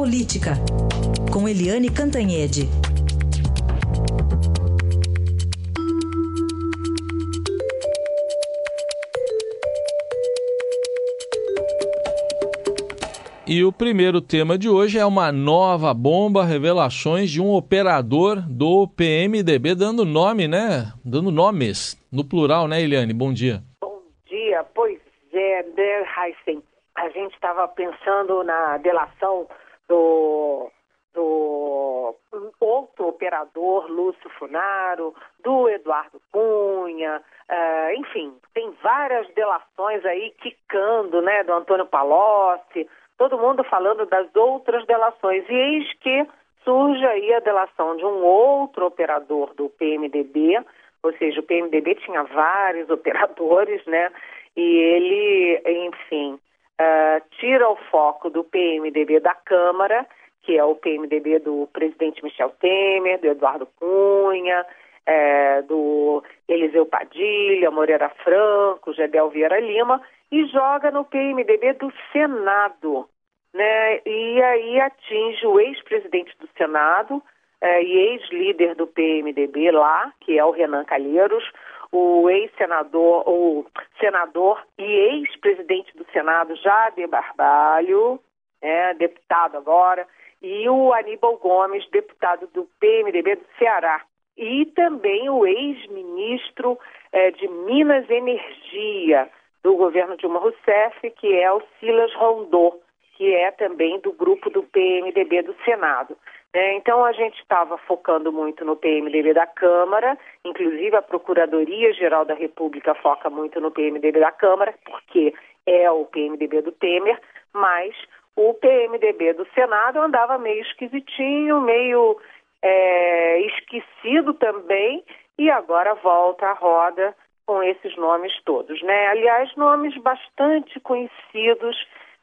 Política, com Eliane Cantanhede. E o primeiro tema de hoje é uma nova bomba, revelações de um operador do PMDB, dando nome, né? Dando nomes, no plural, né, Eliane? Bom dia. Bom dia, pois é, Der Heisen. A gente estava pensando na delação do, do outro operador, Lúcio Funaro, do Eduardo Cunha, uh, enfim, tem várias delações aí quicando, né, do Antônio Palocci, todo mundo falando das outras delações. E eis que surge aí a delação de um outro operador do PMDB, ou seja, o PMDB tinha vários operadores, né? E ele, enfim, uh, tira o foco do PMDB da Câmara, que é o PMDB do presidente Michel Temer, do Eduardo Cunha, é, do Eliseu Padilha, Moreira Franco, Gedel Vieira Lima, e joga no PMDB do Senado, né? E aí atinge o ex-presidente do Senado é, e ex-líder do PMDB lá, que é o Renan Calheiros, o ex-senador, o senador e ex-presidente do Senado Jader Barbalho, é, deputado agora, e o Aníbal Gomes, deputado do PMDB do Ceará. E também o ex-ministro é, de Minas Energia, do governo Dilma Rousseff, que é o Silas Rondô, que é também do grupo do PMDB do Senado. É, então a gente estava focando muito no PMDB da Câmara, inclusive a Procuradoria-Geral da República foca muito no PMDB da Câmara, porque é o PMDB do Temer, mas o PMDB do Senado andava meio esquisitinho, meio é, esquecido também, e agora volta à roda com esses nomes todos, né? Aliás, nomes bastante conhecidos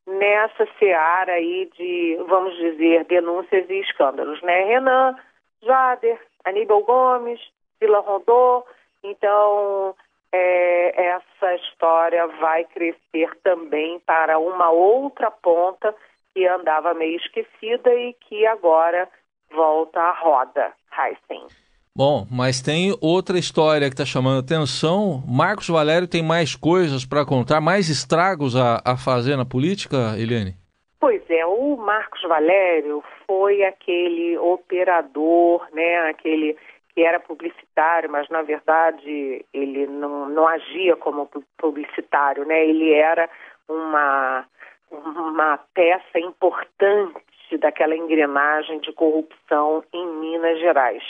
nessa seara aí de, vamos dizer, denúncias e escândalos, né? Renan, Jader, Aníbal Gomes, Vila Rondô, então é, essa história vai crescer também para uma outra ponta que andava meio esquecida e que agora volta à roda, Heisen. Bom, mas tem outra história que está chamando atenção. Marcos Valério tem mais coisas para contar, mais estragos a, a fazer na política, Eliane? Pois é, o Marcos Valério foi aquele operador, né, aquele que era publicitário, mas na verdade ele não, não agia como publicitário, né? Ele era uma, uma peça importante daquela engrenagem de corrupção em Minas Gerais.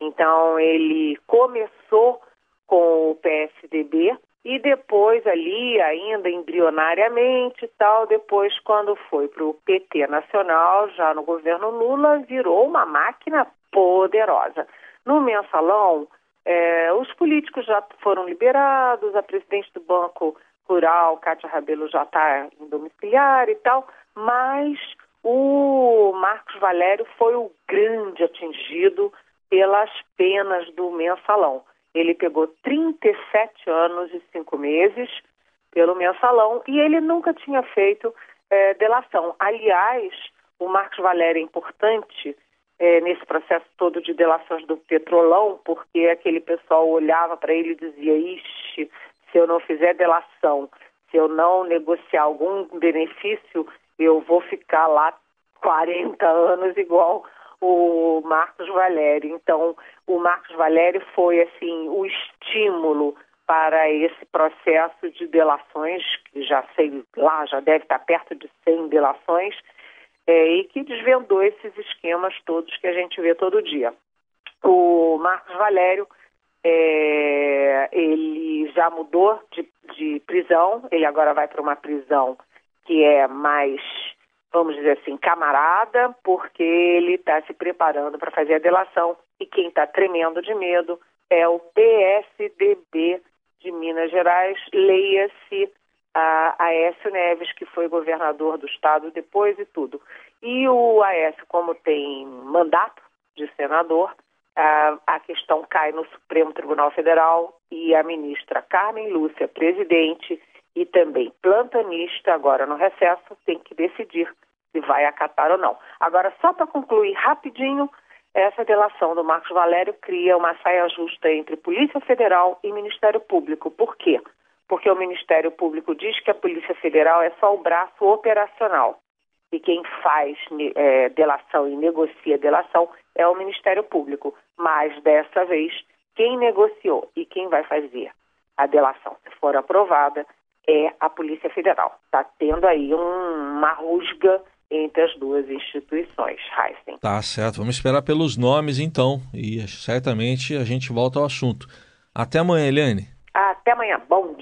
Então ele começou com o PSDB e depois ali, ainda embrionariamente tal, depois quando foi para o PT Nacional, já no governo Lula, virou uma máquina poderosa. No mensalão, é, os políticos já foram liberados, a presidente do Banco Rural, Cátia Rabelo, já está em domiciliar e tal, mas o Marcos Valério foi o grande atingido pelas penas do mensalão. Ele pegou 37 anos e 5 meses pelo mensalão e ele nunca tinha feito é, delação. Aliás, o Marcos Valério é importante é, nesse processo todo de delações do Petrolão, porque aquele pessoal olhava para ele e dizia: Ixi, se eu não fizer delação, se eu não negociar algum benefício, eu vou ficar lá 40 anos igual o Marcos Valério. Então, o Marcos Valério foi assim o estímulo para esse processo de delações, que já sei lá, já deve estar perto de 100 delações, é, e que desvendou esses esquemas todos que a gente vê todo dia. O Marcos Valério, é, ele já mudou de, de prisão, ele agora vai para uma prisão que é mais vamos dizer assim, camarada, porque ele está se preparando para fazer a delação e quem está tremendo de medo é o PSDB de Minas Gerais, leia-se a Aécio Neves, que foi governador do estado depois e tudo. E o Aécio, como tem mandato de senador, a, questão cai no Supremo Tribunal Federal e a ministra Carmen Lúcia, presidente, e também plantonista, agora no recesso, tem que decidir se vai acatar ou não. Agora, só para concluir rapidinho, essa delação do Marcos Valério cria uma saia justa entre Polícia Federal e Ministério Público. Por quê? Porque o Ministério Público diz que a Polícia Federal é só o braço operacional e quem faz é, delação e negocia delação é o Ministério Público. Mas dessa vez, quem negociou e quem vai fazer a delação, se for aprovada, é a Polícia Federal. Está tendo aí um, uma rusga entre as duas instituições, Heisen. Tá certo, vamos esperar pelos nomes então e certamente a gente volta ao assunto. Até amanhã, Eliane. Até amanhã, bom